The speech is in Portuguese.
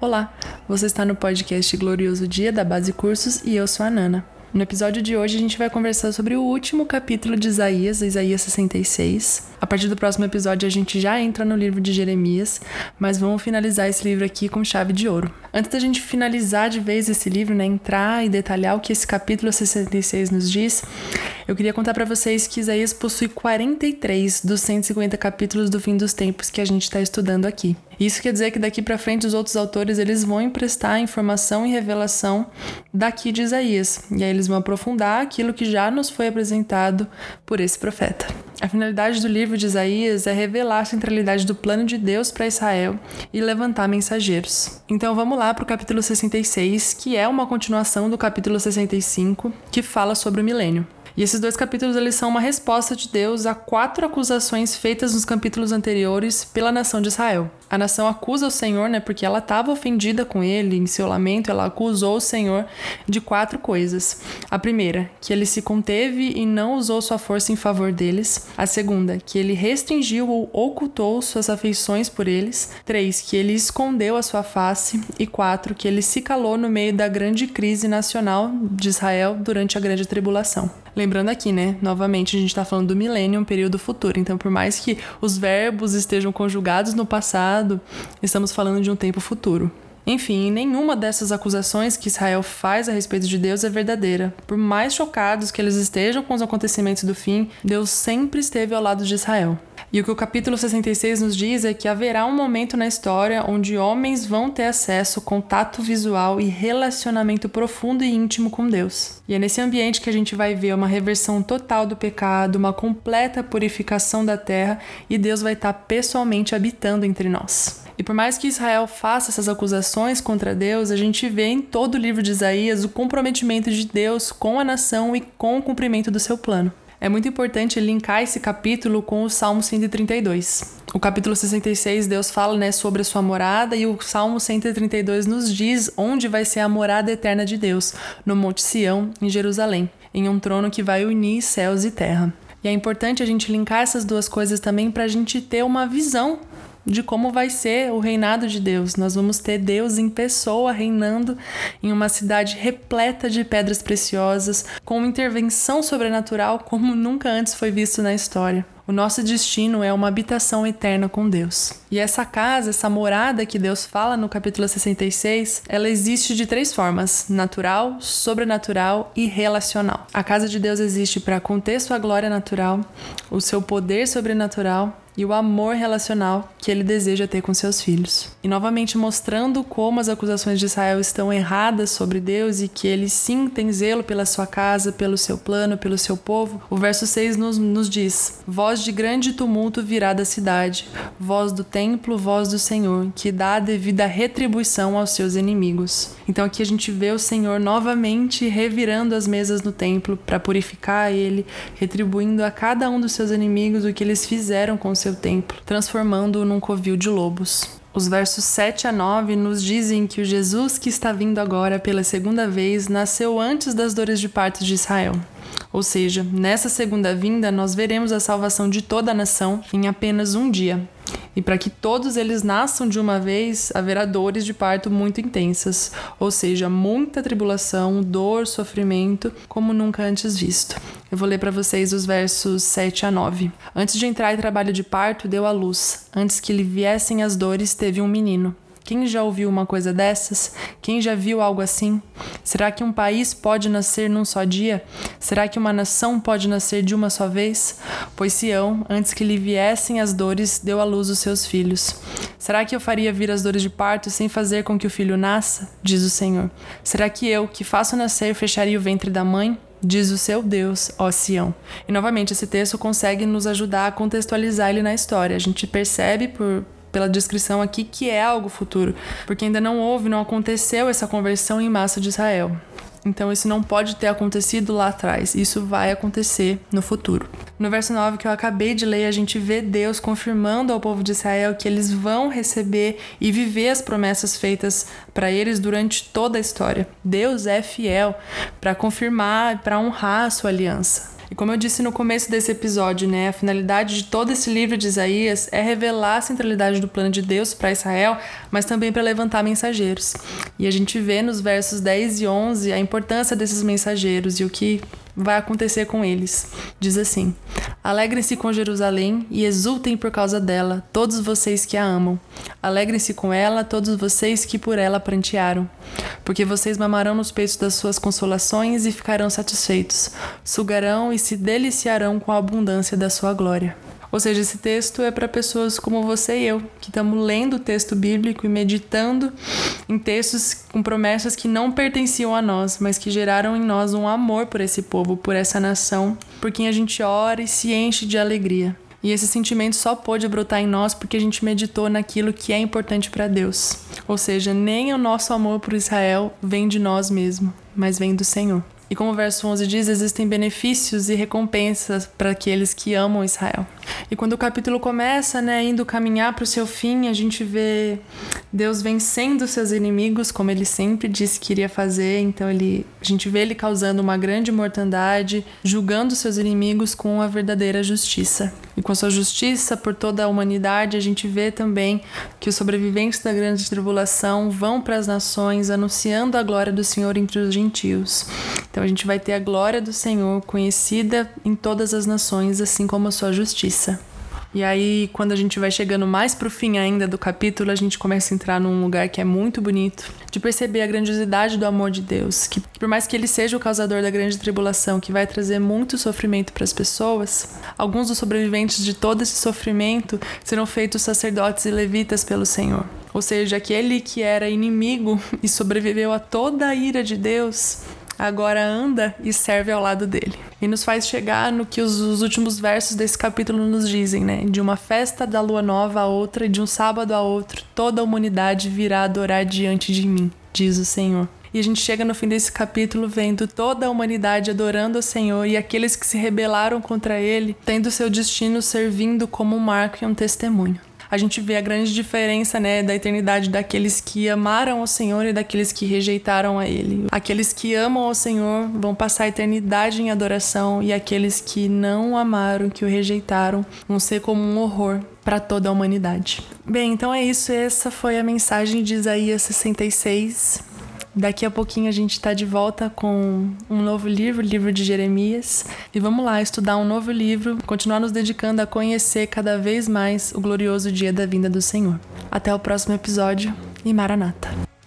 Olá, você está no podcast Glorioso Dia da Base Cursos e eu sou a Nana. No episódio de hoje a gente vai conversar sobre o último capítulo de Isaías, Isaías 66. A partir do próximo episódio a gente já entra no livro de Jeremias, mas vamos finalizar esse livro aqui com chave de ouro. Antes da gente finalizar de vez esse livro, né, entrar e detalhar o que esse capítulo 66 nos diz, eu queria contar para vocês que Isaías possui 43 dos 150 capítulos do fim dos tempos que a gente está estudando aqui. Isso quer dizer que daqui para frente os outros autores eles vão emprestar informação e revelação daqui de Isaías, e aí eles vão aprofundar aquilo que já nos foi apresentado por esse profeta. A finalidade do livro de Isaías é revelar a centralidade do plano de Deus para Israel e levantar mensageiros. Então vamos lá para o capítulo 66, que é uma continuação do capítulo 65, que fala sobre o milênio. E esses dois capítulos eles são uma resposta de Deus a quatro acusações feitas nos capítulos anteriores pela nação de Israel. A nação acusa o Senhor, né, porque ela estava ofendida com ele, em seu lamento, ela acusou o Senhor de quatro coisas. A primeira, que ele se conteve e não usou sua força em favor deles. A segunda, que ele restringiu ou ocultou suas afeições por eles. Três, que ele escondeu a sua face. E quatro, que ele se calou no meio da grande crise nacional de Israel durante a grande tribulação. Lembrando aqui, né? Novamente, a gente está falando do milênio, um período futuro. Então, por mais que os verbos estejam conjugados no passado, estamos falando de um tempo futuro. Enfim, nenhuma dessas acusações que Israel faz a respeito de Deus é verdadeira. Por mais chocados que eles estejam com os acontecimentos do fim, Deus sempre esteve ao lado de Israel. E o que o capítulo 66 nos diz é que haverá um momento na história onde homens vão ter acesso, contato visual e relacionamento profundo e íntimo com Deus. E é nesse ambiente que a gente vai ver uma reversão total do pecado, uma completa purificação da terra e Deus vai estar pessoalmente habitando entre nós. E por mais que Israel faça essas acusações contra Deus, a gente vê em todo o livro de Isaías o comprometimento de Deus com a nação e com o cumprimento do seu plano é muito importante linkar esse capítulo com o Salmo 132. O capítulo 66, Deus fala né, sobre a sua morada, e o Salmo 132 nos diz onde vai ser a morada eterna de Deus, no Monte Sião, em Jerusalém, em um trono que vai unir céus e terra. E é importante a gente linkar essas duas coisas também para a gente ter uma visão de como vai ser o reinado de Deus. Nós vamos ter Deus em pessoa reinando em uma cidade repleta de pedras preciosas, com intervenção sobrenatural como nunca antes foi visto na história. O nosso destino é uma habitação eterna com Deus. E essa casa, essa morada que Deus fala no capítulo 66, ela existe de três formas: natural, sobrenatural e relacional. A casa de Deus existe para conter sua glória natural, o seu poder sobrenatural e o amor relacional que ele deseja ter com seus filhos. E novamente mostrando como as acusações de Israel estão erradas sobre Deus e que ele sim tem zelo pela sua casa, pelo seu plano, pelo seu povo, o verso 6 nos, nos diz: Voz de grande tumulto virá da cidade, voz do templo, voz do Senhor, que dá a devida retribuição aos seus inimigos. Então aqui a gente vê o Senhor novamente revirando as mesas no templo para purificar ele, retribuindo a cada um dos seus inimigos o que eles fizeram com o seu templo, transformando-o num covil de lobos. Os versos 7 a 9 nos dizem que o Jesus que está vindo agora pela segunda vez nasceu antes das dores de parto de Israel. Ou seja, nessa segunda vinda nós veremos a salvação de toda a nação em apenas um dia. E para que todos eles nasçam de uma vez, haverá dores de parto muito intensas, ou seja, muita tribulação, dor, sofrimento, como nunca antes visto. Eu vou ler para vocês os versos 7 a 9. Antes de entrar em trabalho de parto, deu à luz. Antes que lhe viessem as dores, teve um menino. Quem já ouviu uma coisa dessas? Quem já viu algo assim? Será que um país pode nascer num só dia? Será que uma nação pode nascer de uma só vez? Pois Sião, antes que lhe viessem as dores, deu à luz os seus filhos. Será que eu faria vir as dores de parto sem fazer com que o filho nasça? Diz o Senhor. Será que eu, que faço nascer, fecharia o ventre da mãe? diz o seu Deus, ó Sião. E novamente, esse texto consegue nos ajudar a contextualizar ele na história. A gente percebe por, pela descrição aqui que é algo futuro, porque ainda não houve, não aconteceu essa conversão em massa de Israel. Então isso não pode ter acontecido lá atrás, isso vai acontecer no futuro. No verso 9 que eu acabei de ler, a gente vê Deus confirmando ao povo de Israel que eles vão receber e viver as promessas feitas para eles durante toda a história. Deus é fiel para confirmar, para honrar a sua aliança. E como eu disse no começo desse episódio, né, a finalidade de todo esse livro de Isaías é revelar a centralidade do plano de Deus para Israel, mas também para levantar mensageiros. E a gente vê nos versos 10 e 11 a importância desses mensageiros e o que vai acontecer com eles. Diz assim: Alegrem-se com Jerusalém e exultem por causa dela, todos vocês que a amam. Alegrem-se com ela, todos vocês que por ela prantearam. Porque vocês mamarão nos peitos das suas consolações e ficarão satisfeitos. Sugarão e se deliciarão com a abundância da sua glória. Ou seja, esse texto é para pessoas como você e eu, que estamos lendo o texto bíblico e meditando em textos com promessas que não pertenciam a nós, mas que geraram em nós um amor por esse povo, por essa nação, por quem a gente ora e se enche de alegria. E esse sentimento só pôde brotar em nós porque a gente meditou naquilo que é importante para Deus. Ou seja, nem o nosso amor por Israel vem de nós mesmos, mas vem do Senhor. E como o verso 11 diz, existem benefícios e recompensas para aqueles que amam Israel. E quando o capítulo começa, né, indo caminhar para o seu fim, a gente vê Deus vencendo seus inimigos, como ele sempre disse que iria fazer. Então ele, a gente vê ele causando uma grande mortandade, julgando seus inimigos com a verdadeira justiça. E com a sua justiça por toda a humanidade, a gente vê também que os sobreviventes da grande tribulação vão para as nações anunciando a glória do Senhor entre os gentios. Então a gente vai ter a glória do Senhor conhecida em todas as nações, assim como a sua justiça. E aí, quando a gente vai chegando mais pro fim ainda do capítulo, a gente começa a entrar num lugar que é muito bonito, de perceber a grandiosidade do amor de Deus, que, por mais que ele seja o causador da grande tribulação, que vai trazer muito sofrimento para as pessoas, alguns dos sobreviventes de todo esse sofrimento serão feitos sacerdotes e levitas pelo Senhor. Ou seja, aquele que era inimigo e sobreviveu a toda a ira de Deus, agora anda e serve ao lado dele. E nos faz chegar no que os, os, últimos versos desse capítulo nos dizem, né? De uma festa da lua nova a outra e de um sábado a outro, toda a humanidade virá adorar diante de mim, diz o Senhor. E a gente chega no fim desse capítulo vendo toda a humanidade adorando o Senhor e aqueles que se rebelaram contra ele, tendo seu destino servindo como um marco e um testemunho a gente vê a grande diferença, né, da eternidade daqueles que amaram o Senhor e daqueles que rejeitaram a Ele. Aqueles que amam o Senhor vão passar a eternidade em adoração e aqueles que não amaram, que o rejeitaram, vão ser como um horror para toda a humanidade. Bem, então é isso. Essa foi a mensagem de Isaías 66. Daqui a pouquinho a gente está de volta com um novo livro, o livro de Jeremias. E vamos lá estudar um novo livro, continuar nos dedicando a conhecer cada vez mais o glorioso dia da vinda do Senhor. Até o próximo episódio e Maranata!